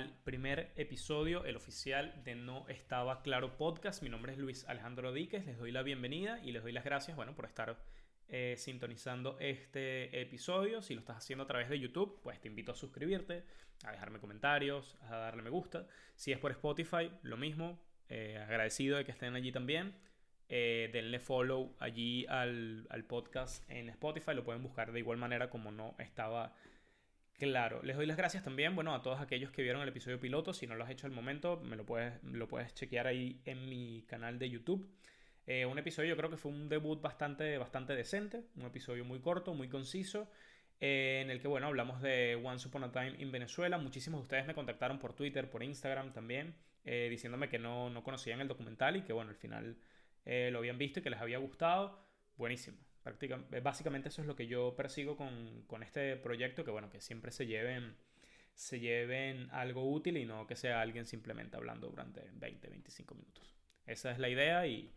al primer episodio, el oficial de No Estaba Claro Podcast. Mi nombre es Luis Alejandro Díquez, les doy la bienvenida y les doy las gracias, bueno, por estar eh, sintonizando este episodio. Si lo estás haciendo a través de YouTube, pues te invito a suscribirte, a dejarme comentarios, a darle me gusta. Si es por Spotify, lo mismo, eh, agradecido de que estén allí también. Eh, denle follow allí al, al podcast en Spotify, lo pueden buscar de igual manera como no estaba Claro, les doy las gracias también, bueno, a todos aquellos que vieron el episodio piloto. Si no lo has hecho al momento, me lo puedes, lo puedes chequear ahí en mi canal de YouTube. Eh, un episodio yo creo que fue un debut bastante, bastante decente, un episodio muy corto, muy conciso, eh, en el que, bueno, hablamos de Once Upon a Time en Venezuela. Muchísimos de ustedes me contactaron por Twitter, por Instagram también, eh, diciéndome que no, no conocían el documental y que, bueno, al final lo habían visto y que les había gustado. Buenísimo. Prácticamente, básicamente eso es lo que yo persigo con, con, este proyecto, que bueno, que siempre se lleven, se lleven algo útil y no que sea alguien simplemente hablando durante 20, 25 minutos. Esa es la idea y,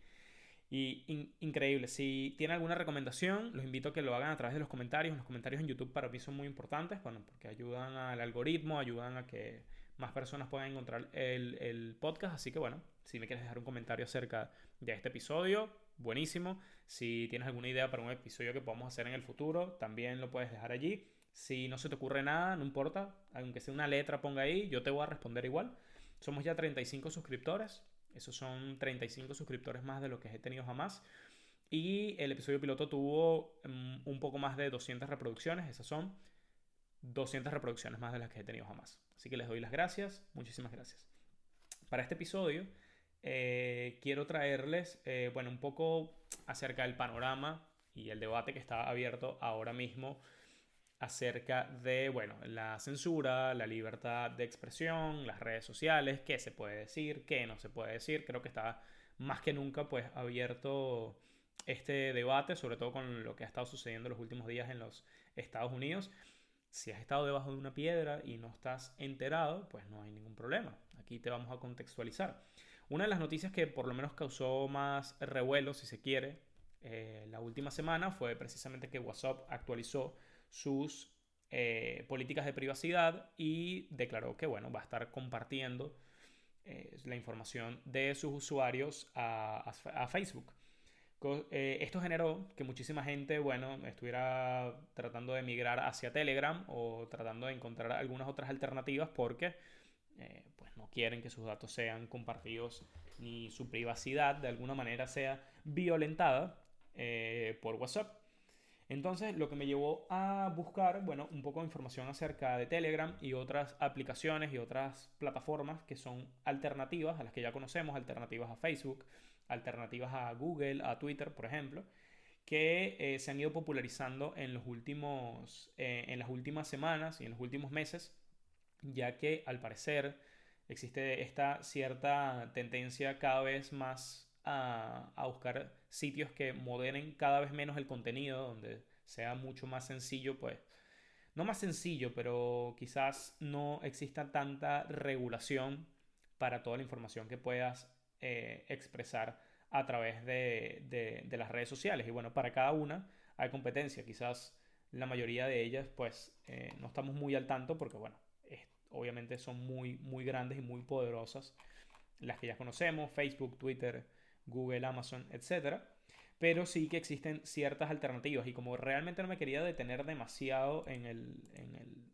y increíble. Si tienen alguna recomendación, los invito a que lo hagan a través de los comentarios. Los comentarios en YouTube para mí son muy importantes, bueno, porque ayudan al algoritmo, ayudan a que más personas puedan encontrar el, el podcast. Así que bueno, si me quieres dejar un comentario acerca de este episodio, buenísimo. Si tienes alguna idea para un episodio que podamos hacer en el futuro, también lo puedes dejar allí. Si no se te ocurre nada, no importa, aunque sea una letra ponga ahí, yo te voy a responder igual. Somos ya 35 suscriptores, esos son 35 suscriptores más de lo que he tenido jamás. Y el episodio piloto tuvo mm, un poco más de 200 reproducciones, esas son 200 reproducciones más de las que he tenido jamás. Así que les doy las gracias, muchísimas gracias. Para este episodio eh, quiero traerles, eh, bueno, un poco acerca del panorama y el debate que está abierto ahora mismo acerca de, bueno, la censura, la libertad de expresión, las redes sociales, qué se puede decir, qué no se puede decir. Creo que está más que nunca, pues, abierto este debate, sobre todo con lo que ha estado sucediendo en los últimos días en los Estados Unidos. Si has estado debajo de una piedra y no estás enterado, pues no hay ningún problema. Aquí te vamos a contextualizar. Una de las noticias que por lo menos causó más revuelo, si se quiere, eh, la última semana fue precisamente que WhatsApp actualizó sus eh, políticas de privacidad y declaró que bueno, va a estar compartiendo eh, la información de sus usuarios a, Facebook. esto generó que muchísima gente, bueno, estuviera tratando de migrar hacia Telegram o tratando de encontrar algunas otras alternativas porque eh, pues no quieren que sus datos sean compartidos ni su privacidad de alguna manera sea violentada eh, por WhatsApp. Entonces, lo que me llevó a buscar, bueno, un poco de información acerca de Telegram y otras aplicaciones y otras plataformas que son alternativas a las que ya conocemos, alternativas a Facebook, alternativas a Google, a Twitter, por ejemplo, que eh, se han ido popularizando en, los últimos, en las últimas semanas y en los últimos meses ya que al parecer existe esta cierta tendencia cada vez más a, buscar sitios que moderen cada vez menos el contenido, donde sea mucho más sencillo, pues, no más sencillo, pero quizás no exista tanta regulación para toda la información que puedas eh, expresar a través de, las redes sociales. Y bueno, para cada una hay competencia, quizás la mayoría de ellas, pues, eh, no estamos muy al tanto porque, bueno, obviamente son muy, muy grandes y muy poderosas, las que ya conocemos, Facebook, Twitter, Google, Amazon, etc. Pero sí que existen ciertas alternativas y como realmente no me quería detener demasiado en el, en el,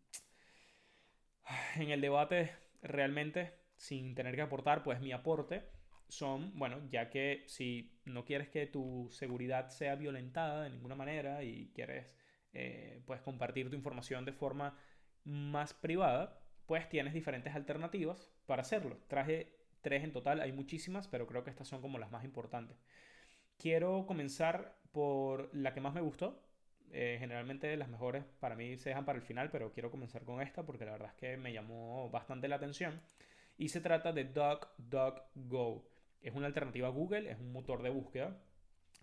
en el debate realmente sin tener que aportar, pues mi aporte son, bueno, ya que si no quieres que tu seguridad sea violentada de ninguna manera y quieres eh, pues compartir tu información de forma más privada, pues tienes diferentes alternativas para hacerlo. Traje tres en total, hay muchísimas, pero creo que estas son como las más importantes. Quiero comenzar por la que más me gustó. Eh, generalmente las mejores para mí se dejan para el final, pero quiero comenzar con esta porque la verdad es que me llamó bastante la atención. Y se trata de DuckDuckGo. Es una alternativa a Google, es un motor de búsqueda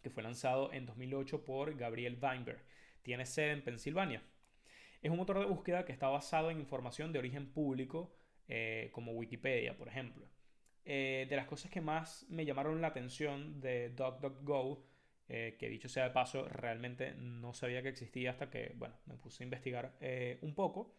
que fue lanzado en 2008 por Gabriel Weinberg. Tiene sede en Pensilvania. Es un motor de búsqueda que está basado en información de origen público, eh, como Wikipedia, por ejemplo. Eh, de las cosas que más me llamaron la atención de DuckDuckGo, eh, que dicho sea de paso, realmente no sabía que existía hasta que, bueno, me puse a investigar un poco.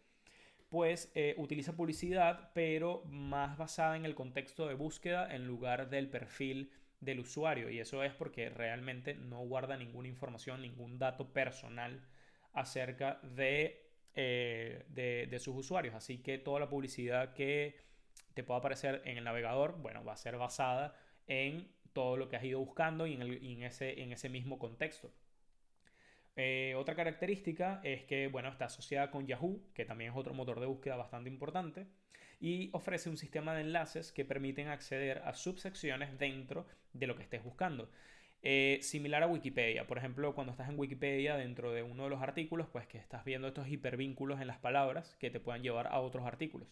pues eh, utiliza publicidad, pero más basada en el contexto de búsqueda en lugar del perfil del usuario. Y eso es porque realmente no guarda ninguna información, ningún dato personal acerca de, eh, de, sus usuarios. Así que toda la publicidad que te pueda aparecer en el navegador, bueno, va a ser basada en todo lo que has ido buscando y en, ese, en ese mismo contexto. Eh, otra característica es que bueno, está asociada con Yahoo, que también es otro motor de búsqueda bastante importante, y ofrece un sistema de enlaces que permiten acceder a subsecciones dentro de lo que estés buscando. Eh, similar a Wikipedia, por ejemplo, cuando estás en Wikipedia dentro de uno de los artículos, pues que estás viendo estos hipervínculos en las palabras que te puedan llevar a otros artículos.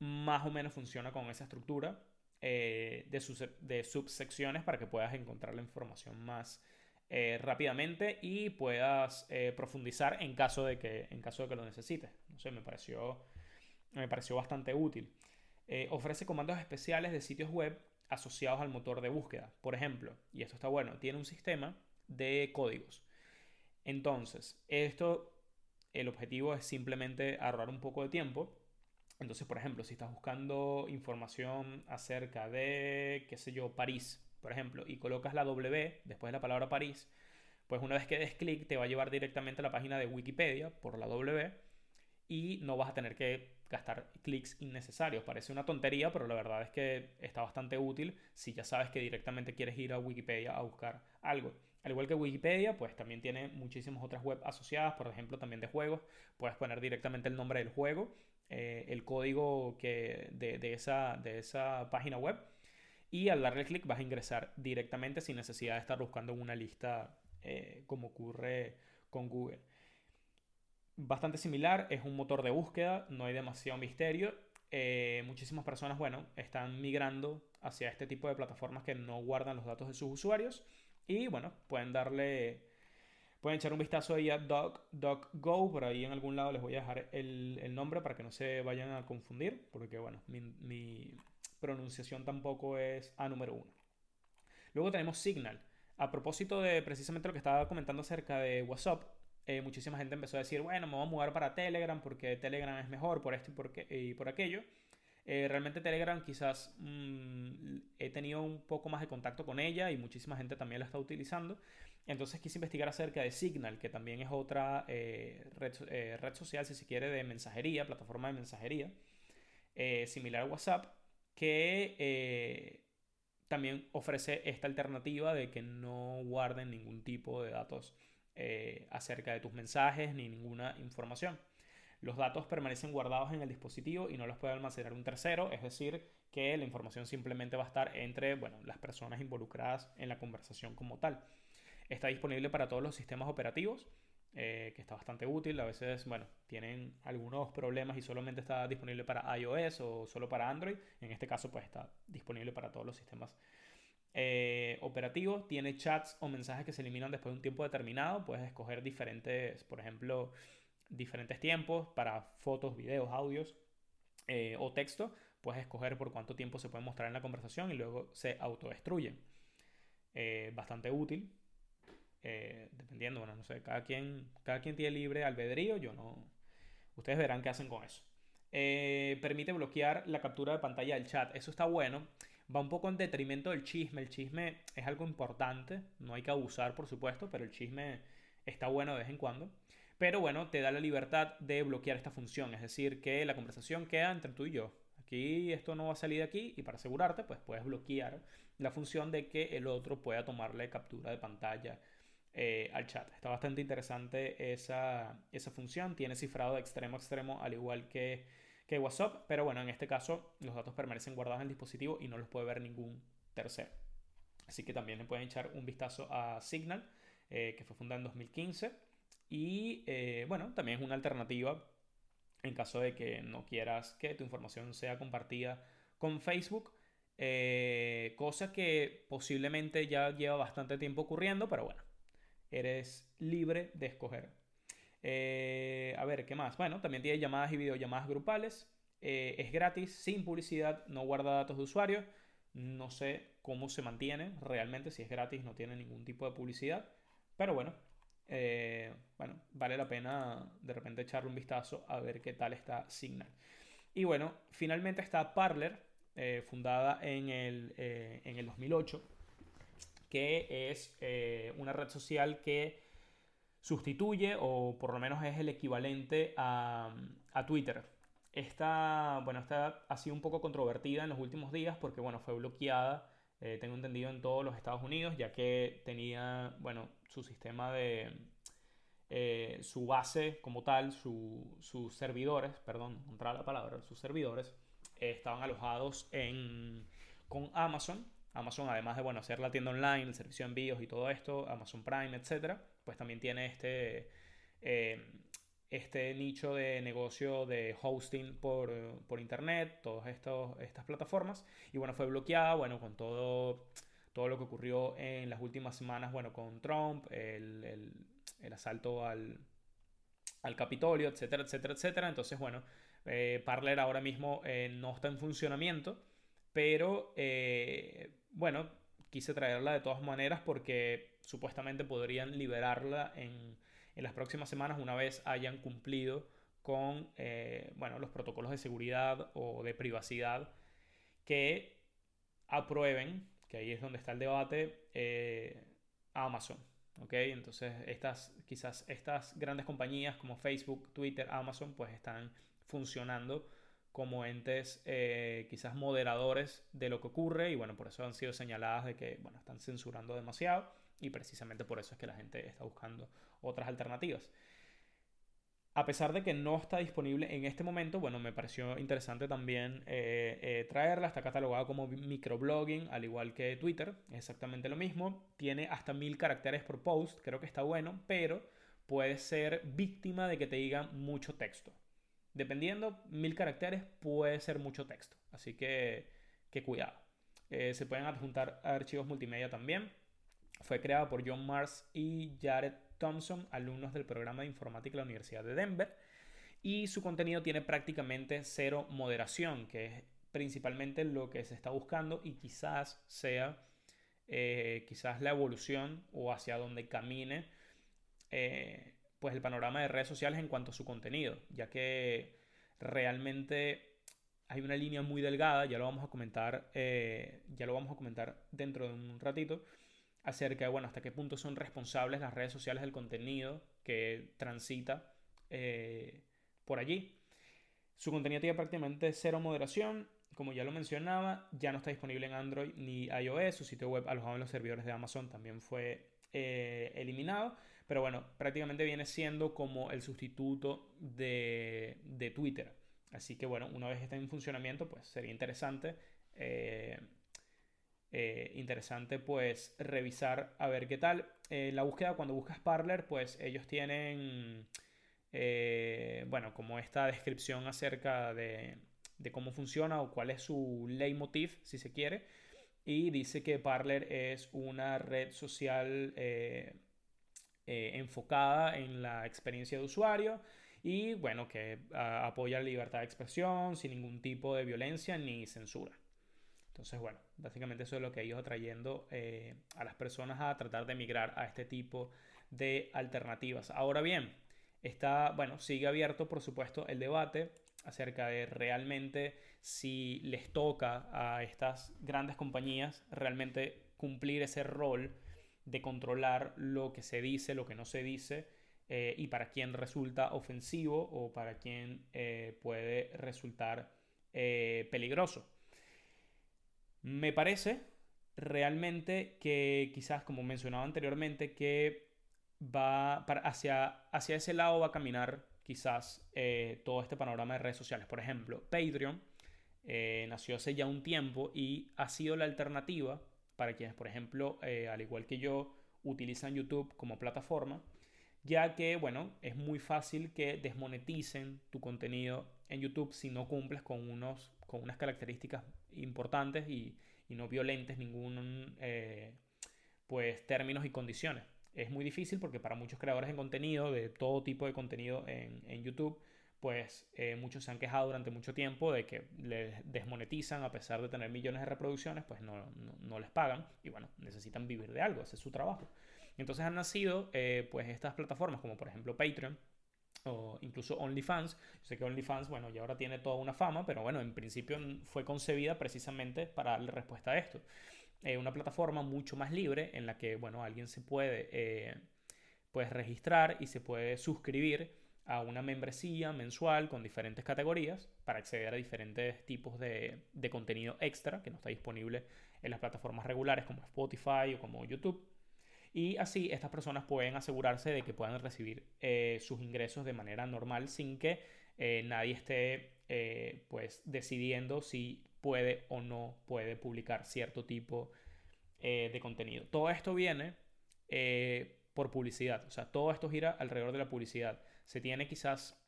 Más o menos funciona con esa estructura eh, de, subsecciones para que puedas encontrar la información más eh, rápidamente y puedas profundizar en caso, de que, en caso de que lo necesites. No sé, me pareció, me pareció bastante útil. ofrece comandos especiales de sitios web asociados al motor de búsqueda. Por ejemplo, y esto está bueno, tiene un sistema de códigos. Entonces, esto, el objetivo es simplemente ahorrar un poco de tiempo entonces, por ejemplo, si estás buscando información acerca de, qué sé yo, París, por ejemplo, y colocas la W después de la palabra París, pues una vez que des clic te va a llevar directamente a la página de Wikipedia por la W y no vas a tener que gastar clics innecesarios. Parece una tontería, pero la verdad es que está bastante útil si ya sabes que directamente quieres ir a Wikipedia a buscar algo. Al igual que Wikipedia, pues también tiene muchísimas otras web asociadas, por ejemplo, también de juegos. Puedes poner directamente el nombre del juego eh, el código que de, esa, de esa página web y al darle clic vas a ingresar directamente sin necesidad de estar buscando una lista eh, como ocurre con Google. Bastante similar, es un motor de búsqueda, no hay demasiado misterio. Eh, muchísimas personas, bueno, están migrando hacia este tipo de plataformas que no guardan los datos de sus usuarios y, bueno, pueden darle Pueden echar un vistazo ahí a DocGo, por ahí en algún lado les voy a dejar el, nombre para que no se vayan a confundir, porque bueno, mi, pronunciación tampoco es A número uno. Luego tenemos Signal. A propósito de precisamente lo que estaba comentando acerca de WhatsApp, eh, muchísima gente empezó a decir, bueno, me voy a mudar para Telegram porque Telegram es mejor por esto y por, y por aquello. Eh, realmente Telegram quizás mm, he tenido un poco más de contacto con ella y muchísima gente también la está utilizando. Entonces quise investigar acerca de Signal, que también es otra eh, eh, red, social, si se quiere, de mensajería, plataforma de mensajería, similar a WhatsApp, que también ofrece esta alternativa de que no guarden ningún tipo de datos acerca de tus mensajes ni ninguna información. Los datos permanecen guardados en el dispositivo y no los puede almacenar un tercero, es decir, que la información simplemente va a estar entre bueno, las personas involucradas en la conversación como tal. Está disponible para todos los sistemas operativos, eh, que está bastante útil. A veces, bueno, tienen algunos problemas y solamente está disponible para iOS o solo para Android. En este caso, pues está disponible para todos los sistemas eh, operativos. Tiene chats o mensajes que se eliminan después de un tiempo determinado. Puedes escoger diferentes, por ejemplo, diferentes tiempos para fotos, videos, audios eh, o texto. Puedes escoger por cuánto tiempo se puede mostrar en la conversación y luego se autodestruyen. bastante útil eh, dependiendo, bueno, no sé, cada quien, cada quien tiene libre albedrío, yo no... Ustedes verán qué hacen con eso. Eh, permite bloquear la captura de pantalla del chat, eso está bueno. Va un poco en detrimento del chisme, el chisme es algo importante, no hay que abusar por supuesto, pero el chisme está bueno de vez en cuando. Pero bueno, te da la libertad de bloquear esta función, es decir, que la conversación queda entre tú y yo. Aquí esto no va a salir de aquí y para asegurarte, pues puedes bloquear la función de que el otro pueda tomarle captura de pantalla eh, al chat. Está bastante interesante esa, función. Tiene cifrado de extremo a extremo, al igual que, que WhatsApp. Pero bueno, en este caso los datos permanecen guardados en el dispositivo y no los puede ver ningún tercero. Así que también le pueden echar un vistazo a Signal, eh, que fue fundada en 2015. Y eh, bueno, también es una alternativa en caso de que no quieras que tu información sea compartida con Facebook. cosa que posiblemente ya lleva bastante tiempo ocurriendo, pero bueno, eres libre de escoger. Eh, a ver, ¿qué más? Bueno, también tiene llamadas y videollamadas grupales. Eh, es gratis, sin publicidad, no guarda datos de usuario. No sé cómo se mantiene realmente, si es gratis, no tiene ningún tipo de publicidad. Pero bueno, eh, bueno, vale la pena de repente echarle un vistazo a ver qué tal está Signal. Y bueno, finalmente está Parler, fundada en el, eh, en el 2008, que es una red social que sustituye o por lo menos es el equivalente a, a Twitter. Esta, bueno, esta ha sido un poco controvertida en los últimos días porque, bueno, fue bloqueada, eh, tengo entendido, en todos los Estados Unidos, ya que tenía, bueno, su sistema de, eh, su base como tal, sus servidores, perdón, encontrar la palabra, sus servidores, eh, estaban alojados en, con Amazon. Amazon, además de, bueno, hacer la tienda online, el servicio de envíos y todo esto, Amazon Prime, etcétera, pues también tiene este este nicho de negocio de hosting por, internet, todas estas plataformas. Y bueno, fue bloqueada, bueno, con todo, todo lo que ocurrió en las últimas semanas, bueno, con Trump, el, asalto al, Capitolio, etcétera, etcétera, etcétera. Entonces, bueno, eh, Parler ahora mismo eh, no está en funcionamiento, pero eh, bueno, quise traerla de todas maneras porque supuestamente podrían liberarla en en las próximas semanas una vez hayan cumplido con eh, bueno, los protocolos de seguridad o de privacidad que aprueben, que ahí es donde está el debate, eh, Amazon. ¿okay? Entonces, estas, quizás estas grandes compañías como Facebook, Twitter, Amazon, pues están funcionando como entes eh, quizás moderadores de lo que ocurre y bueno, por eso han sido señaladas de que bueno, están censurando demasiado y precisamente por eso es que la gente está buscando otras alternativas. A pesar de que no está disponible en este momento, bueno, me pareció interesante también eh, eh, traerla. Está catalogada como microblogging, al igual que Twitter. exactamente lo mismo. Tiene hasta mil caracteres por post. Creo que está bueno, pero puede ser víctima de que te digan mucho texto. Dependiendo, mil caracteres puede ser mucho texto. Así que, cuidado. Eh, se pueden adjuntar archivos multimedia también. Fue creada por John Mars y Jared Thompson, alumnos del programa de informática de la Universidad de Denver. Y su contenido tiene prácticamente cero moderación, que es principalmente lo que se está buscando y quizás sea eh, quizás la evolución o hacia donde camine eh, pues el panorama de redes sociales en cuanto a su contenido, ya que realmente hay una línea muy delgada, ya lo vamos a comentar, eh, ya lo vamos a comentar dentro de un ratito, acerca de, bueno, hasta qué punto son responsables las redes sociales del contenido que transita eh, por allí. Su contenido tiene prácticamente cero moderación. Como ya lo mencionaba, ya no está disponible en Android ni iOS. Su sitio web alojado en los servidores de Amazon también fue eh, eliminado. Pero bueno, prácticamente viene siendo como el sustituto de, de, Twitter. Así que bueno, una vez esté en funcionamiento, pues sería interesante eh, eh, interesante pues revisar a ver qué tal. Eh, la búsqueda cuando buscas Parler pues ellos tienen eh, bueno como esta descripción acerca de, de, cómo funciona o cuál es su leitmotiv si se quiere y dice que Parler es una red social enfocada en la experiencia de usuario y bueno que apoya la libertad de expresión sin ningún tipo de violencia ni censura. Entonces, bueno, básicamente eso es lo que ha ido atrayendo eh, a las personas a tratar de migrar a este tipo de alternativas. Ahora bien, está, bueno, sigue abierto, por supuesto, el debate acerca de realmente si les toca a estas grandes compañías realmente cumplir ese rol de controlar lo que se dice, lo que no se dice, eh, y para quién resulta ofensivo o para quién eh, puede resultar peligroso. Me parece realmente que quizás, como mencionaba anteriormente, que va hacia, hacia ese lado va a caminar quizás eh, todo este panorama de redes sociales. Por ejemplo, Patreon eh, nació hace ya un tiempo y ha sido la alternativa para quienes, por ejemplo, eh, al igual que yo, utilizan YouTube como plataforma, ya que, bueno, es muy fácil que desmoneticen tu contenido en YouTube si no cumples con, unos, con unas características importantes y, no violentes ningún eh, pues, términos y condiciones. Es muy difícil porque para muchos creadores de contenido, de todo tipo de contenido en, YouTube, pues eh, muchos se han quejado durante mucho tiempo de que les desmonetizan a pesar de tener millones de reproducciones, pues no, no, les pagan y bueno, necesitan vivir de algo, ese es su trabajo. Entonces han nacido eh, pues estas plataformas como por ejemplo Patreon o incluso OnlyFans. Yo sé que OnlyFans, bueno, ya ahora tiene toda una fama, pero bueno, en principio fue concebida precisamente para darle respuesta a esto. Eh, una plataforma mucho más libre en la que, bueno, alguien se puede eh, pues registrar y se puede suscribir a una membresía mensual con diferentes categorías para acceder a diferentes tipos de, de contenido extra que no está disponible en las plataformas regulares como Spotify o como YouTube. Y así estas personas pueden asegurarse de que puedan recibir eh, sus ingresos de manera normal sin que eh, nadie esté eh, pues decidiendo si puede o no puede publicar cierto tipo de contenido. Todo esto viene por publicidad, o sea, todo esto gira alrededor de la publicidad. Se tiene quizás,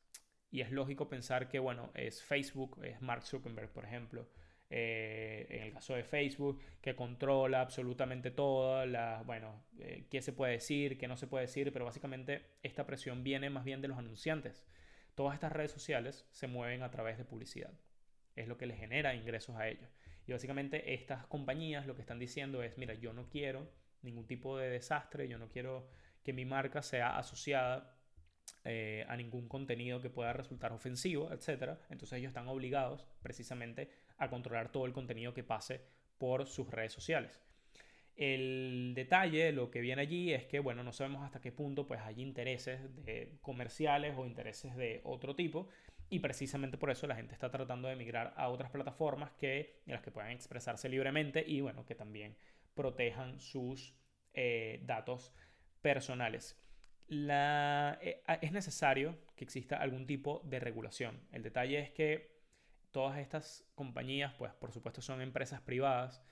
y es lógico pensar que, bueno, es Facebook, es Mark Zuckerberg, por ejemplo, eh, en el caso de Facebook, que controla absolutamente todo, la, bueno, eh, qué se puede decir, qué no se puede decir, pero básicamente esta presión viene más bien de los anunciantes. Todas estas redes sociales se mueven a través de publicidad. Es lo que les genera ingresos a ellos. Y básicamente estas compañías lo que están diciendo es, mira, yo no quiero ningún tipo de desastre, yo no quiero que mi marca sea asociada eh, a ningún contenido que pueda resultar ofensivo, etc. Entonces ellos están obligados precisamente a controlar todo el contenido que pase por sus redes sociales. El detalle, lo que viene allí es que, bueno, no sabemos hasta qué punto pues hay intereses comerciales o intereses de otro tipo y precisamente por eso la gente está tratando de migrar a otras plataformas que, en las que puedan expresarse libremente y, bueno, que también protejan sus eh, datos personales. Eh, es necesario que exista algún tipo de regulación. El detalle es que todas estas compañías, pues por supuesto son empresas privadas.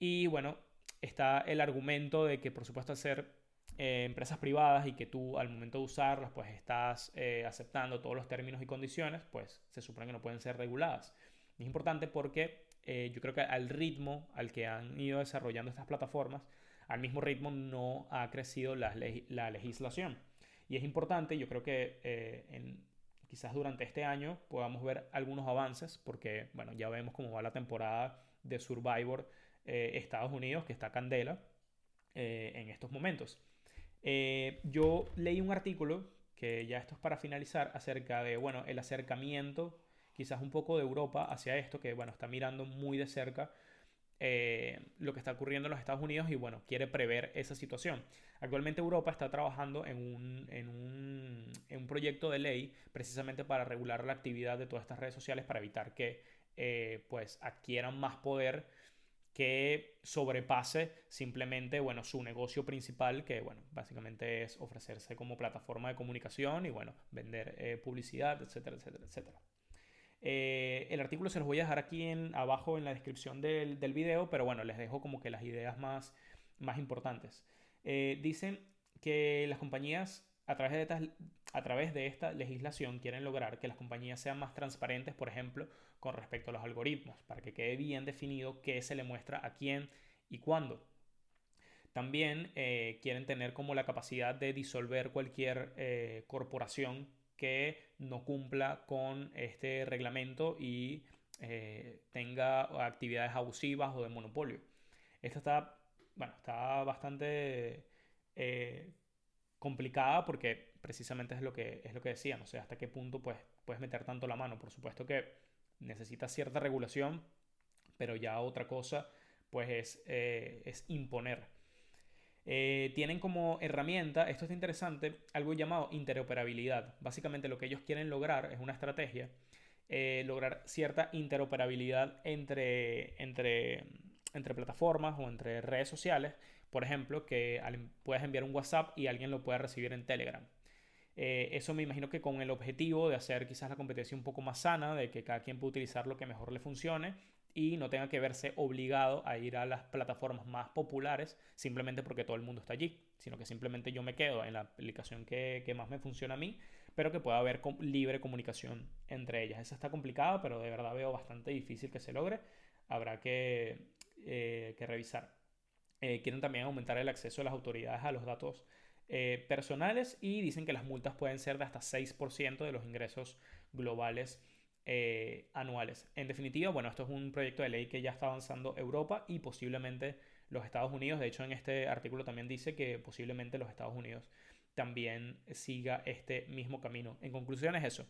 Y bueno, está el argumento de que por supuesto al ser eh, empresas privadas y que tú al momento de usarlas pues estás eh, aceptando todos los términos y condiciones, pues se supone que no pueden ser reguladas. es importante porque eh, yo creo que al ritmo al que han ido desarrollando estas plataformas, al mismo ritmo no ha crecido la, la legislación. Y es importante, yo creo que en, quizás durante este año podamos ver algunos avances, porque bueno, ya vemos cómo va la temporada de Survivor eh, Estados Unidos, que está candela eh, en estos momentos. Eh, yo leí un artículo, que ya esto es para finalizar, acerca de, bueno, el acercamiento quizás un poco de Europa hacia esto, que bueno, está mirando muy de cerca eh, lo que está ocurriendo en los Estados Unidos y bueno, quiere prever esa situación. Actualmente Europa está trabajando en un, en un, un proyecto de ley precisamente para regular la actividad de todas estas redes sociales para evitar que eh, pues adquieran más poder que sobrepase simplemente bueno, su negocio principal, que bueno, básicamente es ofrecerse como plataforma de comunicación y bueno, vender eh, publicidad, etcétera, etcétera, etcétera. Eh, el artículo se los voy a dejar aquí en, abajo en la descripción del, del, video, pero bueno, les dejo como que las ideas más, más importantes. Dicen que las compañías a través, de esta, a través de esta legislación quieren lograr que las compañías sean más transparentes, por ejemplo, con respecto a los algoritmos, para que quede bien definido qué se le muestra a quién y cuándo. También eh, quieren tener como la capacidad de disolver cualquier corporación que no cumpla con este reglamento y eh, tenga actividades abusivas o de monopolio. Esto está, bueno, está bastante eh, complicada porque precisamente es lo que, es lo que decía, no sé hasta qué punto pues, puedes meter tanto la mano. Por supuesto que necesita cierta regulación, pero ya otra cosa pues es, eh, es imponer eh, tienen como herramienta, esto es interesante, algo llamado interoperabilidad. Básicamente lo que ellos quieren lograr es una estrategia, eh, lograr cierta interoperabilidad entre, entre, entre plataformas o entre redes sociales. Por ejemplo, que puedas enviar un WhatsApp y alguien lo pueda recibir en Telegram. Eh, eso me imagino que con el objetivo de hacer quizás la competencia un poco más sana, de que cada quien pueda utilizar lo que mejor le funcione y no tenga que verse obligado a ir a las plataformas más populares simplemente porque todo el mundo está allí, sino que simplemente yo me quedo en la aplicación que, que más me funciona a mí, pero que pueda haber libre comunicación entre ellas. Eso está complicado, pero de verdad veo bastante difícil que se logre. Habrá que, eh, que revisar. Eh, quieren también aumentar el acceso de las autoridades a los datos eh, personales y dicen que las multas pueden ser de hasta 6% de los ingresos globales eh, anuales. En definitiva, bueno, esto es un proyecto de ley que ya está avanzando Europa y posiblemente los Estados Unidos. De hecho, en este artículo también dice que posiblemente los Estados Unidos también siga este mismo camino. En conclusión es eso.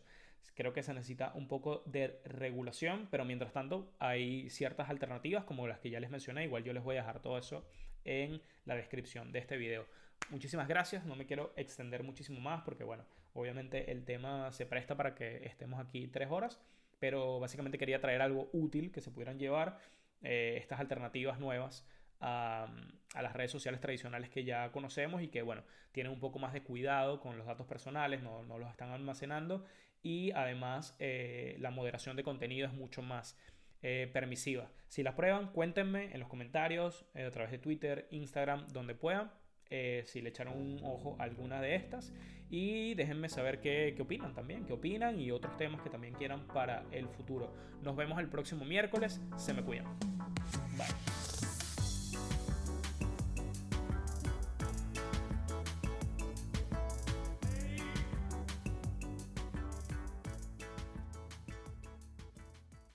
Creo que se necesita un poco de regulación, pero mientras tanto hay ciertas alternativas como las que ya les mencioné. Igual yo les voy a dejar todo eso en la descripción de este video. Muchísimas gracias, no me quiero extender muchísimo más porque bueno, obviamente el tema se presta para que estemos aquí tres horas, pero básicamente quería traer algo útil que se pudieran llevar eh, estas alternativas nuevas a, las redes sociales tradicionales que ya conocemos y que, bueno, tienen un poco más de cuidado con los datos personales, no, los están almacenando y además eh, la moderación de contenido es mucho más eh, permisiva. Si la prueban, cuéntenme en los comentarios, a través de Twitter, Instagram, donde puedan. Si le echaron un ojo a alguna de estas y déjenme saber qué, qué, opinan también, qué opinan y otros temas que también quieran para el futuro. Nos vemos el próximo miércoles, se me cuidan.